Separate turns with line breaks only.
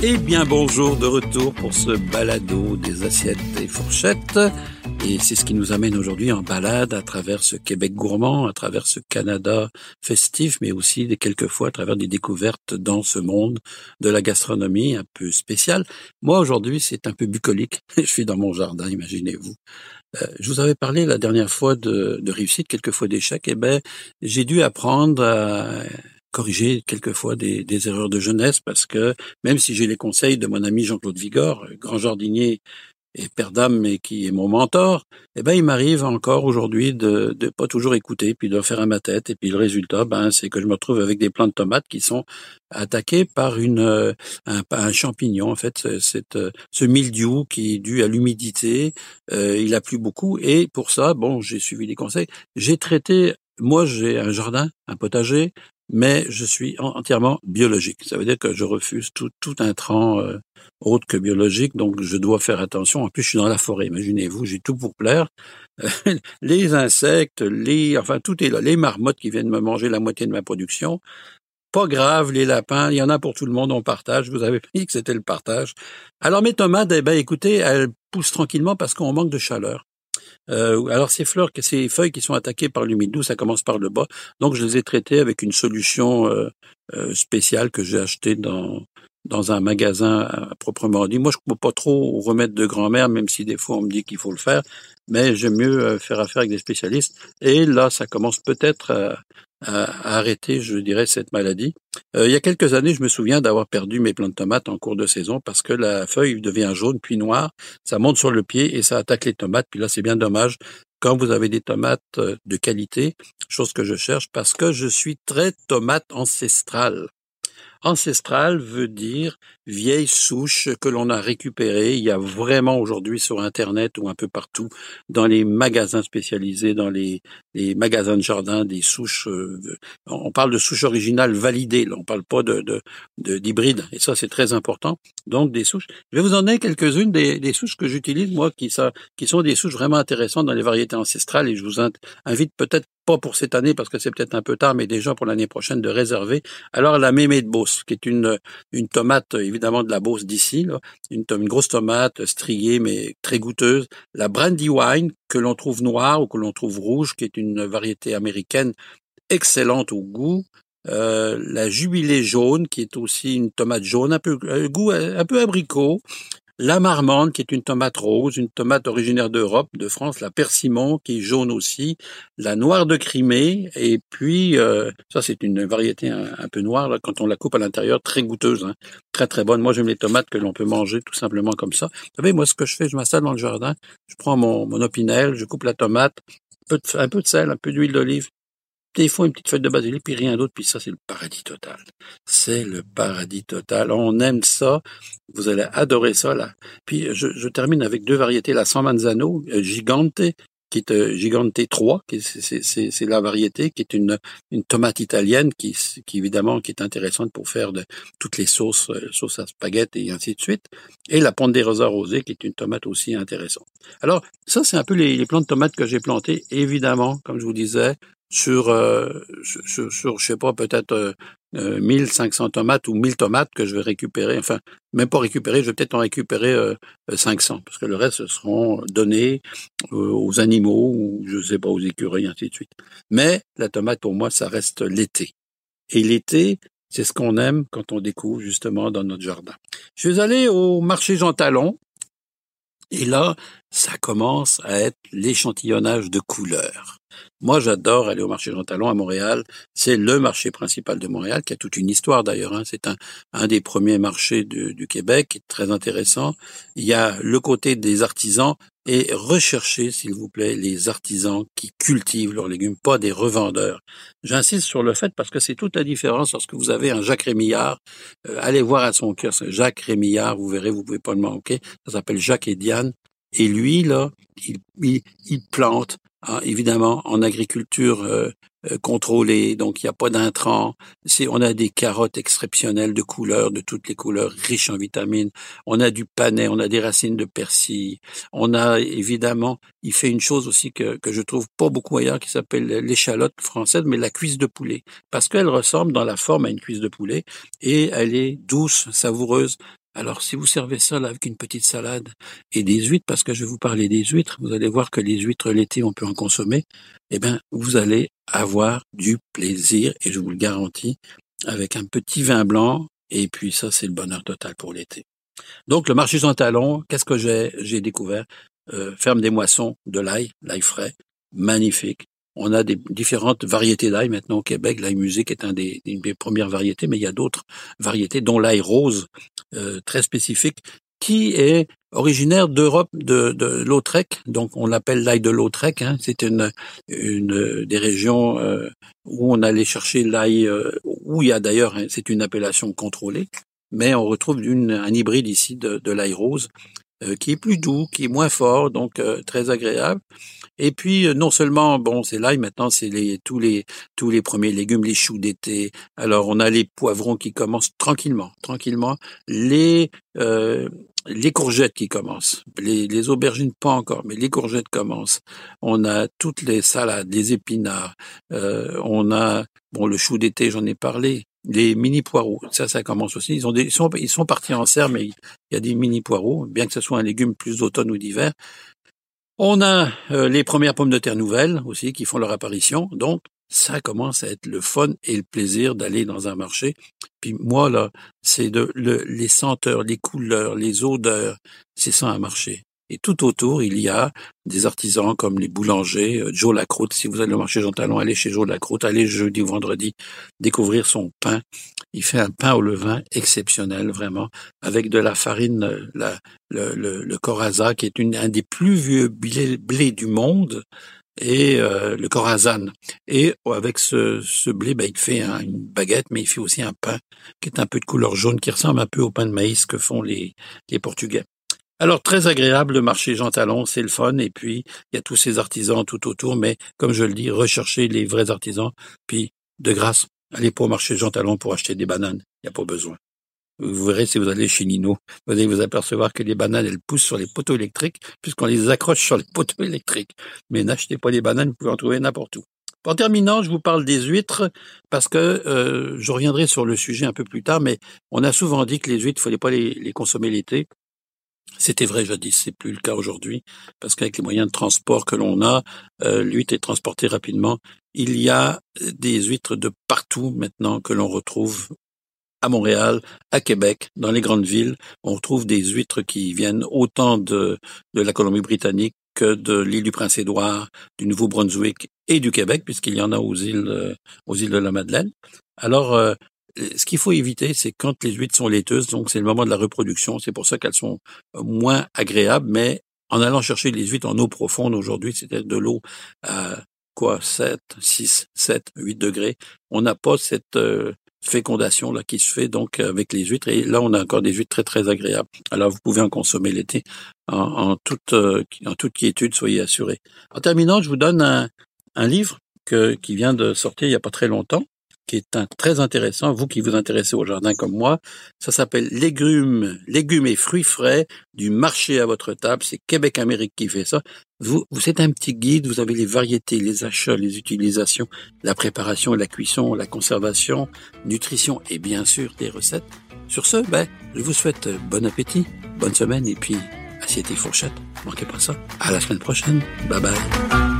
Eh bien bonjour de retour pour ce balado des assiettes et fourchettes. Et c'est ce qui nous amène aujourd'hui en balade à travers ce Québec gourmand, à travers ce Canada festif, mais aussi quelquefois à travers des découvertes dans ce monde de la gastronomie un peu spéciale. Moi aujourd'hui c'est un peu bucolique. Je suis dans mon jardin, imaginez-vous. Euh, je vous avais parlé la dernière fois de, de réussite, quelquefois d'échec. Eh ben j'ai dû apprendre à corriger quelquefois des, des, erreurs de jeunesse parce que même si j'ai les conseils de mon ami Jean-Claude Vigor, grand jardinier et père d'âme, mais qui est mon mentor, eh ben il m'arrive encore aujourd'hui de de pas toujours écouter, puis de faire à ma tête, et puis le résultat, ben c'est que je me retrouve avec des plants de tomates qui sont attaqués par une un, un champignon en fait, c'est ce mildiou qui est dû à l'humidité, euh, il a plu beaucoup, et pour ça, bon, j'ai suivi les conseils, j'ai traité moi, j'ai un jardin, un potager, mais je suis entièrement biologique. Ça veut dire que je refuse tout, tout intrant euh, autre que biologique, donc je dois faire attention. En plus, je suis dans la forêt, imaginez-vous, j'ai tout pour plaire. les insectes, les, enfin, tout est là. Les marmottes qui viennent me manger la moitié de ma production. Pas grave, les lapins, il y en a pour tout le monde, on partage. Vous avez dit que c'était le partage. Alors mes tomates, eh ben, écoutez, elles poussent tranquillement parce qu'on manque de chaleur. Euh, alors ces fleurs, ces feuilles qui sont attaquées par l'humidou, ça commence par le bas. Donc je les ai traitées avec une solution euh, euh, spéciale que j'ai achetée dans dans un magasin à proprement dit. Moi, je ne peux pas trop remettre de grand-mère, même si des fois on me dit qu'il faut le faire, mais j'aime mieux faire affaire avec des spécialistes. Et là, ça commence peut-être à, arrêter, je dirais, cette maladie. Euh, il y a quelques années, je me souviens d'avoir perdu mes plants de tomates en cours de saison parce que la feuille devient jaune puis noire, ça monte sur le pied et ça attaque les tomates. Puis là, c'est bien dommage quand vous avez des tomates euh, de qualité, chose que je cherche parce que je suis très tomate ancestrale. Ancestral veut dire vieille souche que l'on a récupérée. Il y a vraiment aujourd'hui sur Internet ou un peu partout, dans les magasins spécialisés, dans les, les magasins de jardin, des souches. Euh, on parle de souches originales validées. Là, on parle pas de d'hybrides. Et ça, c'est très important. Donc, des souches. Je vais vous en donner quelques-unes des, des souches que j'utilise moi, qui, ça, qui sont des souches vraiment intéressantes dans les variétés ancestrales. Et je vous invite peut-être pas pour cette année parce que c'est peut-être un peu tard, mais déjà pour l'année prochaine de réserver. Alors la mémé de Beauce, qui est une une tomate évidemment de la Beauce d'ici, une, une grosse tomate striée mais très goûteuse. La Brandywine que l'on trouve noire ou que l'on trouve rouge, qui est une variété américaine excellente au goût. Euh, la jubilée jaune, qui est aussi une tomate jaune, un peu un goût un peu abricot, la marmande, qui est une tomate rose, une tomate originaire d'Europe, de France, la persimon, qui est jaune aussi, la noire de Crimée, et puis, euh, ça c'est une variété un, peu noire, là, quand on la coupe à l'intérieur, très goûteuse, hein, très très bonne. Moi j'aime les tomates que l'on peut manger tout simplement comme ça. Vous savez, moi ce que je fais, je m'installe dans le jardin, je prends mon, mon opinel, je coupe la tomate, un peu de sel, un peu d'huile d'olive, des fois une petite feuille de basilic, puis rien d'autre, puis ça, c'est le paradis total. C'est le paradis total. On aime ça. Vous allez adorer ça, là. Puis, je, je termine avec deux variétés. La San Manzano, euh, Gigante, qui est euh, Gigante 3, c'est la variété, qui est une, une tomate italienne, qui, qui évidemment qui est intéressante pour faire de toutes les sauces, euh, sauces à spaghetti et ainsi de suite. Et la Ponderosa rosée, qui est une tomate aussi intéressante. Alors, ça, c'est un peu les, les plants de tomates que j'ai plantés. Évidemment, comme je vous disais, sur, euh, sur, je sais pas, peut-être euh, 1500 euh, tomates ou 1000 tomates que je vais récupérer. Enfin, même pas récupérer, je vais peut-être en récupérer euh, 500, parce que le reste seront donnés euh, aux animaux ou, je sais pas, aux écureuils, ainsi de suite. Mais la tomate, pour moi, ça reste l'été. Et l'été, c'est ce qu'on aime quand on découvre justement dans notre jardin. Je suis allé au marché Jean Talon, et là, ça commence à être l'échantillonnage de couleurs. Moi, j'adore aller au marché Jean Talon à Montréal. C'est le marché principal de Montréal, qui a toute une histoire d'ailleurs. Hein. C'est un, des premiers marchés du, Québec, très intéressant. Il y a le côté des artisans et recherchez, s'il vous plaît, les artisans qui cultivent leurs légumes, pas des revendeurs. J'insiste sur le fait parce que c'est toute la différence lorsque vous avez un Jacques Rémillard. Euh, allez voir à son cœur, Jacques Rémillard, vous verrez, vous pouvez pas le manquer. Ça s'appelle Jacques et Diane. Et lui, là, il, il plante ah, évidemment, en agriculture euh, euh, contrôlée, donc il n'y a pas d'intrants. On a des carottes exceptionnelles de couleurs, de toutes les couleurs, riches en vitamines. On a du panais, on a des racines de persil. On a évidemment, il fait une chose aussi que, que je trouve pas beaucoup ailleurs, qui s'appelle l'échalote française, mais la cuisse de poulet, parce qu'elle ressemble dans la forme à une cuisse de poulet et elle est douce, savoureuse. Alors si vous servez ça avec une petite salade et des huîtres, parce que je vais vous parler des huîtres, vous allez voir que les huîtres l'été on peut en consommer, eh bien vous allez avoir du plaisir et je vous le garantis avec un petit vin blanc et puis ça c'est le bonheur total pour l'été. Donc le marché Jean Talon, qu'est-ce que j'ai? J'ai découvert euh, Ferme des moissons de l'ail, l'ail frais, magnifique. On a des différentes variétés d'ail maintenant au Québec. L'ail musique est une des premières variétés, mais il y a d'autres variétés, dont l'ail rose, euh, très spécifique, qui est originaire d'Europe, de, de Lautrec. Donc on l'appelle l'ail de Lautrec. Hein. C'est une, une des régions euh, où on allait chercher l'ail, euh, où il y a d'ailleurs, hein, c'est une appellation contrôlée, mais on retrouve une, un hybride ici de, de l'ail rose euh, qui est plus doux, qui est moins fort, donc euh, très agréable. Et puis euh, non seulement bon, c'est l'ail maintenant, c'est les tous les tous les premiers légumes, les choux d'été. Alors on a les poivrons qui commencent tranquillement, tranquillement. Les les courgettes qui commencent, les, les aubergines pas encore, mais les courgettes commencent. On a toutes les salades, les épinards. on a bon le chou d'été, j'en ai parlé des mini poireaux. Ça, ça commence aussi. Ils, ont des, ils, sont, ils sont partis en serre, mais il y a des mini poireaux, bien que ce soit un légume plus d'automne ou d'hiver. On a euh, les premières pommes de terre nouvelles aussi qui font leur apparition. Donc, ça commence à être le fun et le plaisir d'aller dans un marché. Puis moi, là, c'est de le, les senteurs, les couleurs, les odeurs, c'est ça un marché. Et tout autour, il y a des artisans comme les boulangers, euh, Joe Lacroute. Si vous allez au marché Jean Talon, allez chez Joe Lacroute, allez jeudi ou vendredi découvrir son pain. Il fait un pain au levain exceptionnel, vraiment, avec de la farine, euh, le, le, Coraza, qui est une, un des plus vieux blés, du monde, et euh, le Corazan. Et avec ce, ce blé, ben, il fait une baguette, mais il fait aussi un pain qui est un peu de couleur jaune, qui ressemble un peu au pain de maïs que font les, les Portugais. Alors très agréable le marché Jean Talon, c'est le fun et puis il y a tous ces artisans tout autour, mais comme je le dis, recherchez les vrais artisans, puis de grâce, allez pas au marché Jean pour acheter des bananes, il n'y a pas besoin. Vous verrez si vous allez chez Nino, vous allez vous apercevoir que les bananes, elles poussent sur les poteaux électriques, puisqu'on les accroche sur les poteaux électriques. Mais n'achetez pas les bananes, vous pouvez en trouver n'importe où. En terminant, je vous parle des huîtres parce que euh, je reviendrai sur le sujet un peu plus tard, mais on a souvent dit que les huîtres, il fallait pas les consommer l'été. C'était vrai jadis, c'est plus le cas aujourd'hui, parce qu'avec les moyens de transport que l'on a, euh, l'huître est transportée rapidement. Il y a des huîtres de partout maintenant que l'on retrouve à Montréal, à Québec, dans les grandes villes. On retrouve des huîtres qui viennent autant de, de la Colombie-Britannique que de l'île du Prince-Édouard, du Nouveau-Brunswick et du Québec, puisqu'il y en a aux îles, euh, aux îles de la Madeleine. Alors, euh, ce qu'il faut éviter, c'est quand les huîtres sont laiteuses, donc c'est le moment de la reproduction, c'est pour ça qu'elles sont euh, moins agréables, mais en allant chercher les huîtres en eau profonde aujourd'hui, c'était de l'eau à quoi 7, 6, 7, 8 degrés, on n'a pas cette euh, fécondation là qui se fait donc avec les huîtres et là on a encore des huîtres très très agréables. Alors vous pouvez en consommer l'été en, toute euh, en toute quiétude, soyez assurés. En terminant, je vous donne un, un livre qui vient de sortir il y a pas très longtemps qui est un, très intéressant, vous qui vous intéressez au jardin comme moi. Ça s'appelle Légumes, légumes et fruits frais du marché à votre table. C'est Québec Amérique qui fait ça. Vous, vous êtes un petit guide, vous avez les variétés, les achats, les utilisations, la préparation, la cuisson, la conservation, nutrition et bien sûr des recettes. Sur ce, ben, je vous souhaite bon appétit, bonne semaine et puis assiette et fourchette. Manquez pas ça. À la semaine prochaine. Bye bye.